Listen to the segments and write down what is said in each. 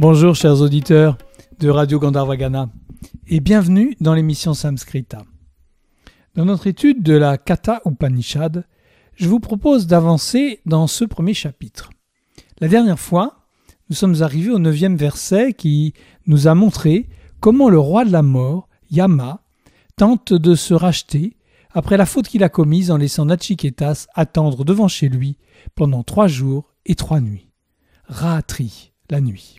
Bonjour chers auditeurs de Radio Gandharvagana et bienvenue dans l'émission Samskrita. Dans notre étude de la Kata Upanishad, je vous propose d'avancer dans ce premier chapitre. La dernière fois, nous sommes arrivés au neuvième verset qui nous a montré comment le roi de la mort, Yama, tente de se racheter après la faute qu'il a commise en laissant Nachiketas attendre devant chez lui pendant trois jours et trois nuits. Ratri, la nuit.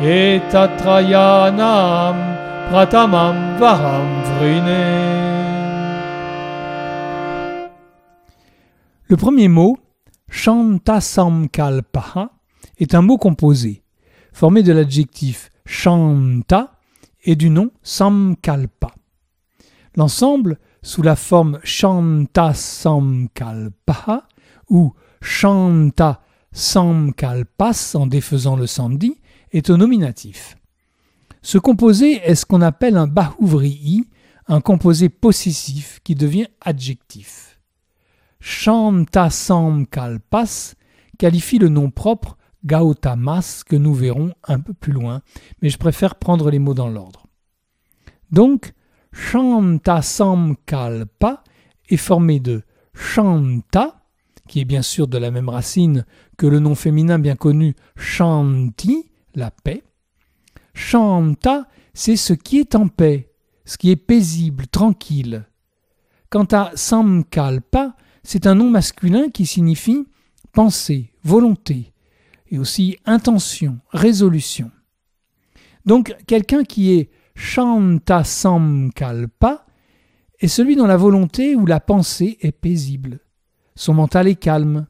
Etatrayanam Pratamam Varam Vrine Le premier mot, Shantasamkalpaha, est un mot composé, formé de l'adjectif Shanta et du nom Samkalpa. L'ensemble, sous la forme Shantasamkalpaha ou Shanta Samkalpas en défaisant le sandhi, est au nominatif. Ce composé est ce qu'on appelle un bahuvri'i, un composé possessif qui devient adjectif. Shantasamkalpas qualifie le nom propre Gautamas que nous verrons un peu plus loin, mais je préfère prendre les mots dans l'ordre. Donc, Shantasamkalpa est formé de Shanta, qui est bien sûr de la même racine que le nom féminin bien connu Shanti, la paix. Shanta, c'est ce qui est en paix, ce qui est paisible, tranquille. Quant à Samkalpa, c'est un nom masculin qui signifie pensée, volonté, et aussi intention, résolution. Donc quelqu'un qui est Shanta Samkalpa est celui dont la volonté ou la pensée est paisible. Son mental est calme.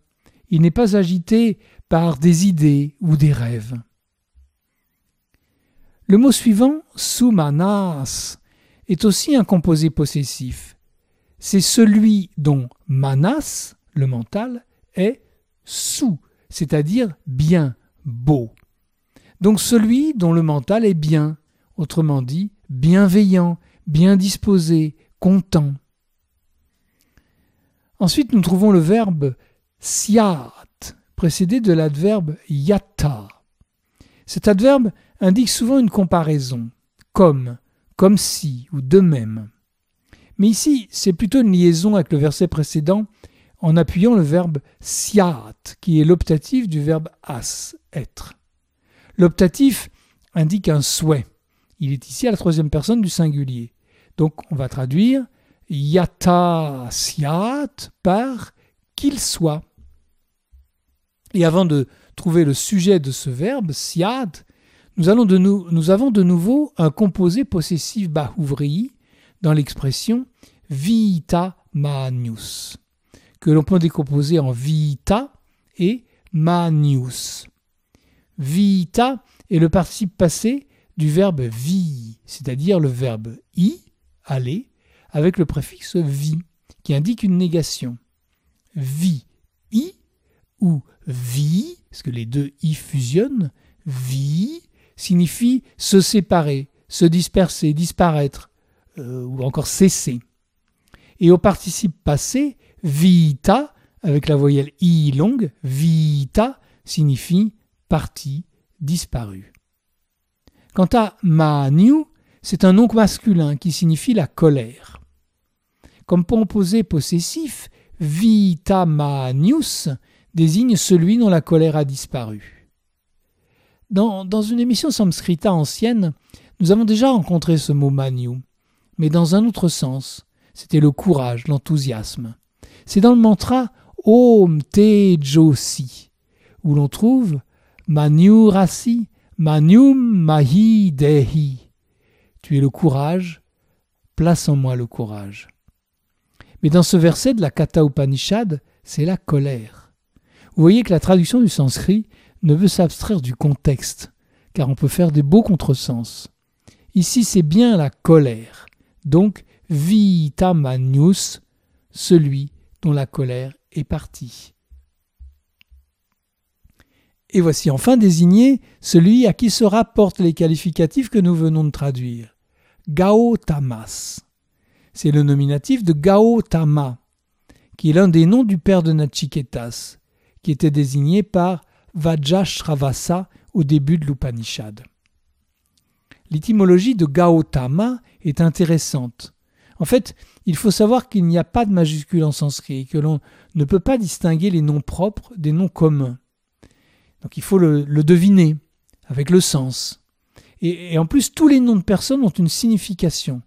Il n'est pas agité par des idées ou des rêves. Le mot suivant, sumanas, est aussi un composé possessif. C'est celui dont manas, le mental, est sous, c'est-à-dire bien, beau. Donc celui dont le mental est bien, autrement dit, bienveillant, bien disposé, content. Ensuite, nous trouvons le verbe siat, précédé de l'adverbe yata. Cet adverbe indique souvent une comparaison, comme, comme si ou de même. Mais ici, c'est plutôt une liaison avec le verset précédent en appuyant le verbe siat, qui est l'optatif du verbe as, être. L'optatif indique un souhait. Il est ici à la troisième personne du singulier. Donc on va traduire yata siat par qu'il soit. Et avant de trouver le sujet de ce verbe, siat, nous, avons de nouveau un composé possessif bahuvri dans l'expression vita manius, que l'on peut décomposer en vita et manius. Vita est le participe passé du verbe vi, c'est-à-dire le verbe i, aller, avec le préfixe vi, qui indique une négation. Vi, i, ou vi, parce que les deux i fusionnent, vi signifie se séparer, se disperser, disparaître, euh, ou encore cesser. Et au participe passé, vita, avec la voyelle i longue, vita signifie parti, disparu. Quant à manu, c'est un nom masculin qui signifie la colère. Comme composé possessif, vita manius désigne celui dont la colère a disparu. Dans, une émission samskrita ancienne, nous avons déjà rencontré ce mot manu, mais dans un autre sens. C'était le courage, l'enthousiasme. C'est dans le mantra Om Tejosi, où l'on trouve Manu Rasi, Manum Mahi Dehi. Tu es le courage, place en moi le courage. Mais dans ce verset de la Kata Upanishad, c'est la colère. Vous voyez que la traduction du sanskrit ne veut s'abstraire du contexte, car on peut faire des beaux contresens. Ici, c'est bien la colère. Donc, vitamanius, celui dont la colère est partie. Et voici enfin désigné celui à qui se rapportent les qualificatifs que nous venons de traduire. Gaotamas. C'est le nominatif de Gaotama, qui est l'un des noms du père de Nachiketas, qui était désigné par Vajrashravasa au début de l'Upanishad. L'étymologie de Gautama est intéressante. En fait, il faut savoir qu'il n'y a pas de majuscule en sanskrit et que l'on ne peut pas distinguer les noms propres des noms communs. Donc il faut le, deviner avec le sens. Et, et, en plus, tous les noms de personnes ont une signification.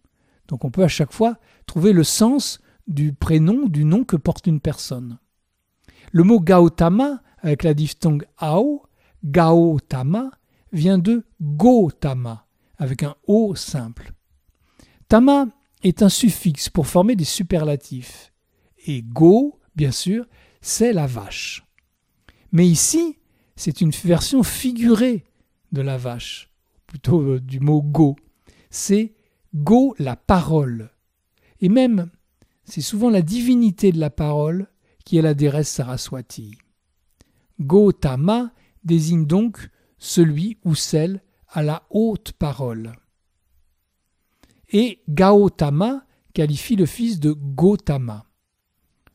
Donc on peut à chaque fois trouver le sens du prénom, du nom que porte une personne. Le mot Gautama, avec la diphtongue ao, Gautama, vient de Gotama, avec un O simple. Tama est un suffixe pour former des superlatifs. Et Go, bien sûr, c'est la vache. Mais ici, c'est une version figurée de la vache, plutôt euh, du mot Go. C'est Go la parole. Et même, c'est souvent la divinité de la parole qui est la déesse Saraswati. Gotama désigne donc celui ou celle à la haute parole. Et Gautama qualifie le fils de Gotama.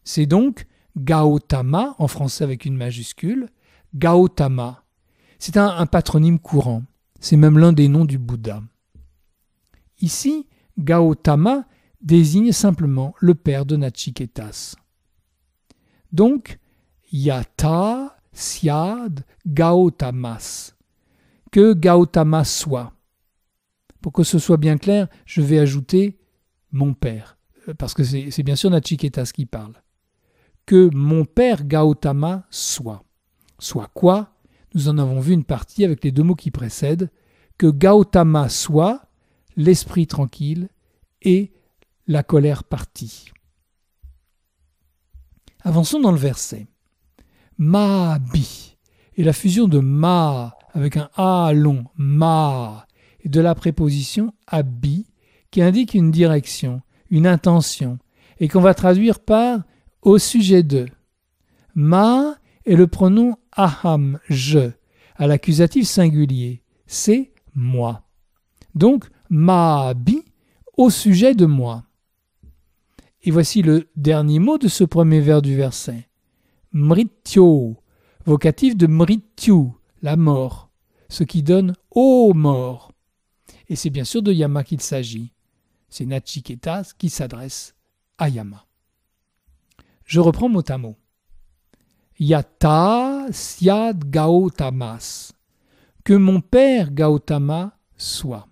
C'est donc Gautama, en français avec une majuscule, Gautama. C'est un, un patronyme courant. C'est même l'un des noms du Bouddha. Ici, Gautama désigne simplement le père de Nachiketas. Donc, Yata Syad Gautamas. Que Gautama soit. Pour que ce soit bien clair, je vais ajouter mon père, euh, parce que c'est bien sûr Nachiketas qui parle. Que mon père Gautama soit. Soit quoi? Nous en avons vu une partie avec les deux mots qui précèdent. Que Gautama soit l'esprit tranquille et la colère partie. Avançons dans le verset. Ma-bi et la fusion de ma avec un a long, ma, et de la préposition abi qui indique une direction, une intention, et qu'on va traduire par au sujet de. Ma est le pronom aham, je, à l'accusatif singulier, c'est moi. Donc, ma bi au sujet de moi. Et voici le dernier mot de ce premier vers du verset. Mrityo, vocatif de mrityu, la mort, ce qui donne ô mort. Et c'est bien sûr de Yama qu'il s'agit. C'est Nachiketas qui s'adresse à Yama. Je reprends mot à mot. Yata syad Gautamas. Que mon père Gautama soit.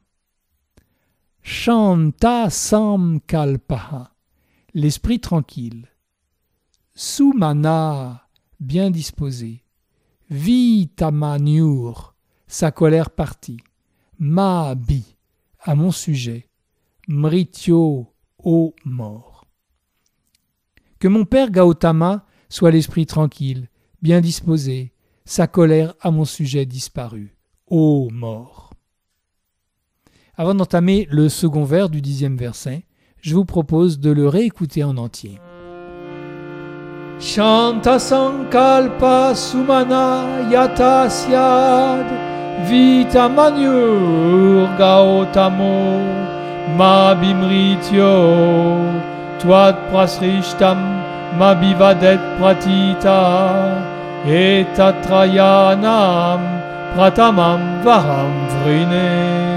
Shanta sam kalpaha l'esprit tranquille. Sumana, bien disposé. Vitamaniur, sa colère partie. Mabi, à mon sujet. Mrityo, ô mort. Que mon père Gautama soit l'esprit tranquille, bien disposé, sa colère à mon sujet disparue. Ô mort. Avant d'entamer le second vers du dixième verset, je vous propose de le réécouter en entier. Shanta Sankalpa Sumana Yata Syad Vita Manyur Gautamo Mabimrityo Twat Prasrishtam Mabivadet Pratita Etatrayanam Pratamam Varam Vrine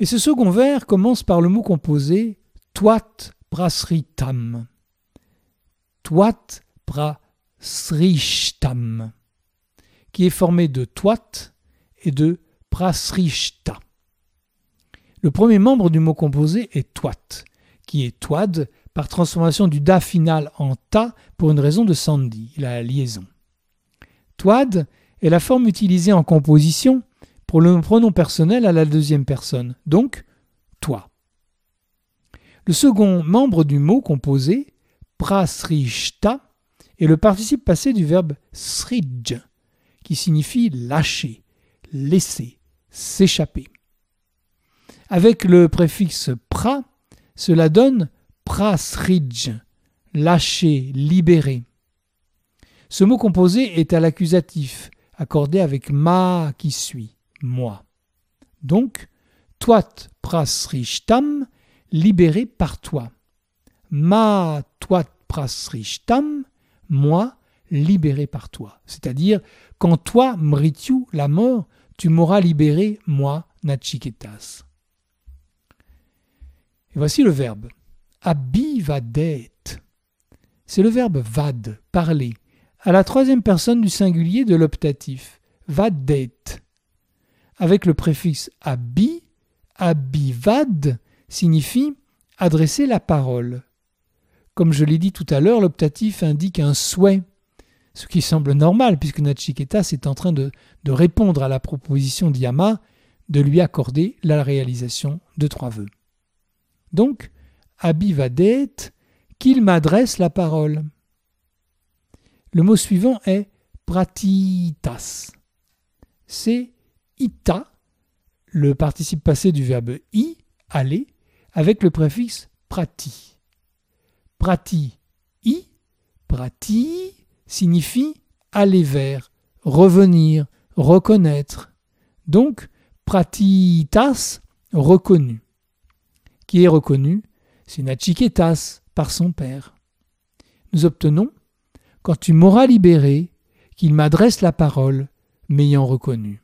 Et ce second vers commence par le mot composé Twat prasritam. Twat prasrishtam, qui est formé de Twat et de prasrishta. Le premier membre du mot composé est Twat, qui est Twad par transformation du da final en ta pour une raison de sandi, la liaison. Twad est la forme utilisée en composition pour le pronom personnel à la deuxième personne, donc toi. Le second membre du mot composé, prasrishta, est le participe passé du verbe srij, qui signifie lâcher, laisser, s'échapper. Avec le préfixe pra, cela donne prasridj, lâcher, libérer. Ce mot composé est à l'accusatif, accordé avec ma qui suit, moi. Donc, toit prasrishtam, libéré par toi. Ma toit prasrishtam, moi, libéré par toi. C'est-à-dire, quand toi, Mrityu, la mort, tu m'auras libéré, moi, Nachiketas. Et voici le verbe. Abivadet. C'est le verbe vad, parler, à la troisième personne du singulier de l'optatif, vadet. Avec le préfixe abi, abivad signifie adresser la parole. Comme je l'ai dit tout à l'heure, l'optatif indique un souhait, ce qui semble normal puisque Nachiketas est en train de, répondre à la proposition d'Yama de lui accorder la réalisation de trois vœux. Donc, abivadet, qu'il m'adresse la parole. Le mot suivant est pratitas. C'est ita, le participe passé du verbe i, aller, avec le préfixe prati. Prati, i, prati signifie aller vers, revenir, reconnaître. Donc, pratitas, reconnu. Qui est reconnu? C'est Nachiketas par son Père. Nous obtenons quand tu m'auras libéré, qu'il m'adresse la parole, m'ayant reconnu.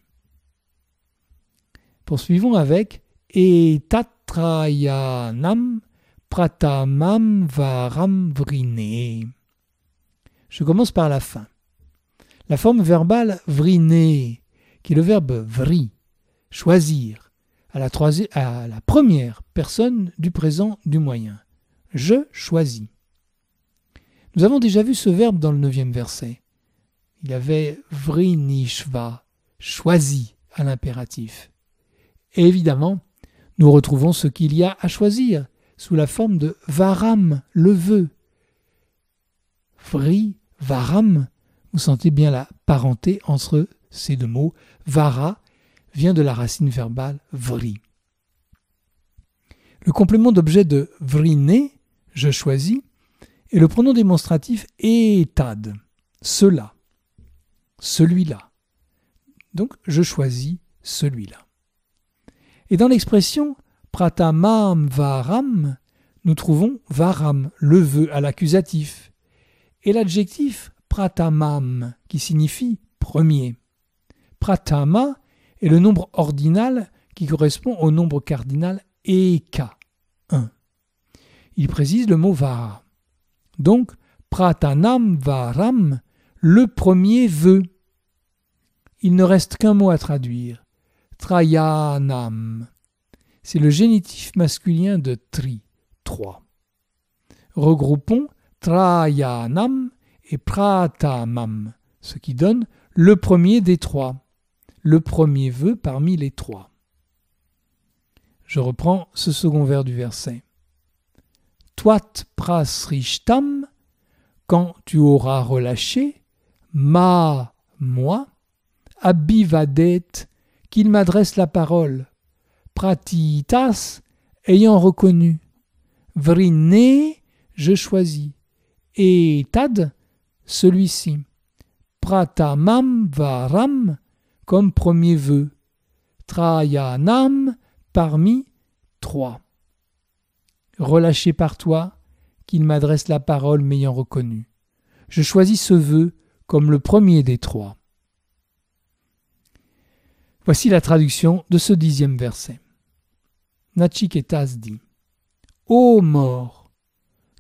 Poursuivons avec Etatrayanam pratamam varam vrine. Je commence par la fin. La forme verbale vrine, qui est le verbe vri, choisir, à la, à la première personne du présent du moyen. Je choisis. Nous avons déjà vu ce verbe dans le neuvième verset. Il avait vrinishva, choisi à l'impératif. Et évidemment, nous retrouvons ce qu'il y a à choisir sous la forme de varam, le vœu. Vri, varam, vous sentez bien la parenté entre ces deux mots. Vara vient de la racine verbale vri. Le complément d'objet de vrine, je choisis, et le pronom démonstratif etad, cela, celui-là. Donc je choisis celui-là. Et dans l'expression pratamam varam, nous trouvons varam, le vœu à l'accusatif, et l'adjectif pratamam, qui signifie premier. Pratama est le nombre ordinal qui correspond au nombre cardinal eka, 1. Il précise le mot vara. Donc, pratanam varam, le premier vœu. Il ne reste qu'un mot à traduire. Trayanam. C'est le génitif masculin de tri, trois. Regroupons trayanam et pratamam, ce qui donne le premier des trois, le premier vœu parmi les trois. Je reprends ce second vers du verset. Toat prasrishtam, quand tu auras relâché, ma, moi, abivadet, qu'il m'adresse la parole, pratitas, ayant reconnu, vrine, je choisis, et tad, celui-ci, pratamam varam, comme premier vœu, trayanam, parmi trois. Relâché par toi, qu'il m'adresse la parole m'ayant reconnu. Je choisis ce vœu comme le premier des trois. Voici la traduction de ce dixième verset. Nachiketas dit Ô mort,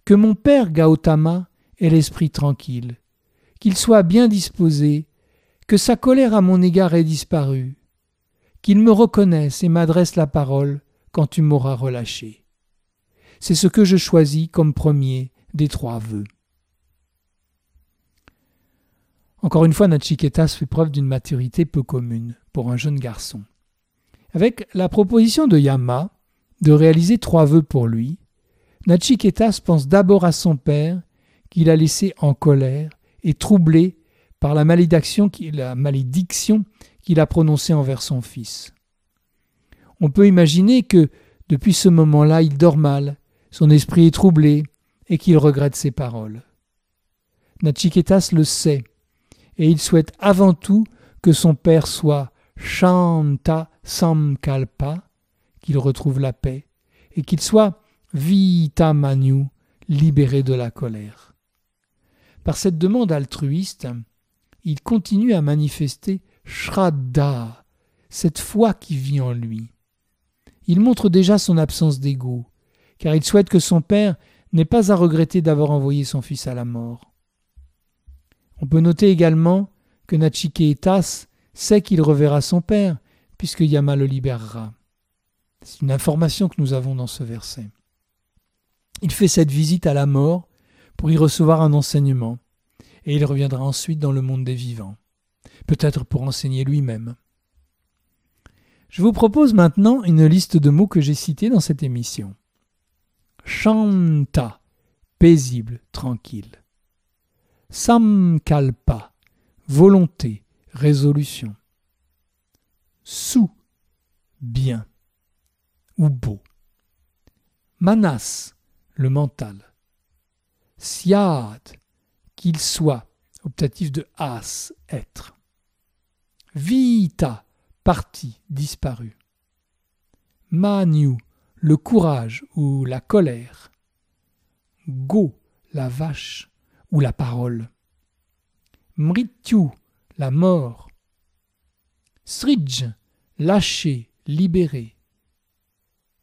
que mon père Gautama ait l'esprit tranquille, qu'il soit bien disposé, que sa colère à mon égard ait disparu, qu'il me reconnaisse et m'adresse la parole quand tu m'auras relâché c'est ce que je choisis comme premier des trois vœux. Encore une fois, Nachiketas fait preuve d'une maturité peu commune pour un jeune garçon. Avec la proposition de Yama de réaliser trois vœux pour lui, Nachiketas pense d'abord à son père qu'il a laissé en colère et troublé par la malédiction qu'il a prononcée envers son fils. On peut imaginer que, depuis ce moment-là, il dort mal, son esprit est troublé, et qu'il regrette ses paroles. Nachiketas le sait, et il souhaite avant tout que son père soit Shanta Samkalpa, qu'il retrouve la paix, et qu'il soit Vita Manu, libéré de la colère. Par cette demande altruiste, il continue à manifester Shraddha, cette foi qui vit en lui. Il montre déjà son absence d'ego, car il souhaite que son père n'ait pas à regretter d'avoir envoyé son fils à la mort. On peut noter également que Nachiketas sait qu'il reverra son père, puisque Yama le libérera. C'est une information que nous avons dans ce verset. Il fait cette visite à la mort pour y recevoir un enseignement, et il reviendra ensuite dans le monde des vivants, peut-être pour enseigner lui-même. Je vous propose maintenant une liste de mots que j'ai cités dans cette émission. Shanta, paisible, tranquille. Samkalpa, volonté, résolution. Sou, bien ou beau. Manas, le mental. Siad, qu'il soit, optatif de as, être. Vita, parti, disparu. Manu, le courage ou la colère. Go, la vache ou la parole. Mrityu, la mort. Sridj, lâché, libéré.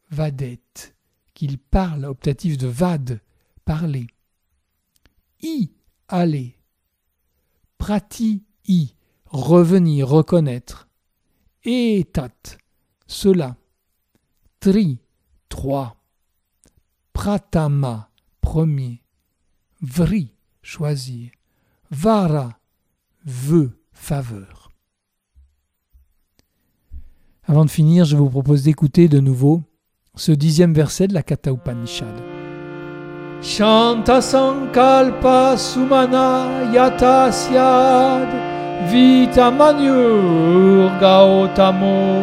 Vadet, qu'il parle, optatif de vad, parler. I, aller. Prati, i, revenir, reconnaître. Etat, cela. Tri, trois. Pratama, premier. Vri, choisir. Vara, veut, faveur. Avant de finir, je vous propose d'écouter de nouveau ce dixième verset de la Katha Upanishad. Shanta Sankalpa Sumana Yatasyad Vita Manur Gautamo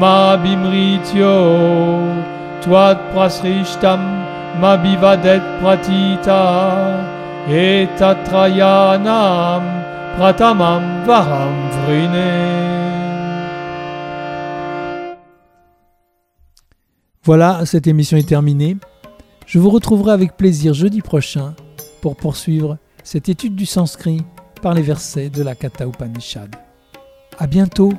Mabimrityo Twat Prasrishtam Mabivadet Pratita Etatrayanam Pratamam Varam Vrine Voilà, cette émission est terminée. Je vous retrouverai avec plaisir jeudi prochain pour poursuivre cette étude du sanskrit par les versets de la Katha Upanishad. À bientôt!